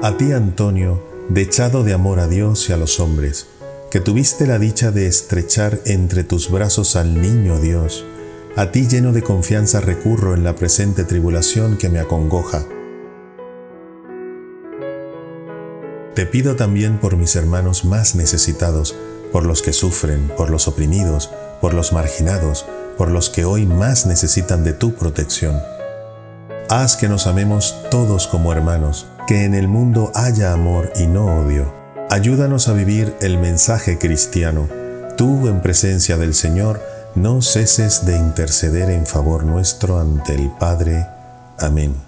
A ti, Antonio, dechado de amor a Dios y a los hombres, que tuviste la dicha de estrechar entre tus brazos al niño Dios, a ti lleno de confianza recurro en la presente tribulación que me acongoja. Te pido también por mis hermanos más necesitados, por los que sufren, por los oprimidos, por los marginados, por los que hoy más necesitan de tu protección. Haz que nos amemos todos como hermanos, que en el mundo haya amor y no odio. Ayúdanos a vivir el mensaje cristiano. Tú, en presencia del Señor, no ceses de interceder en favor nuestro ante el Padre. Amén.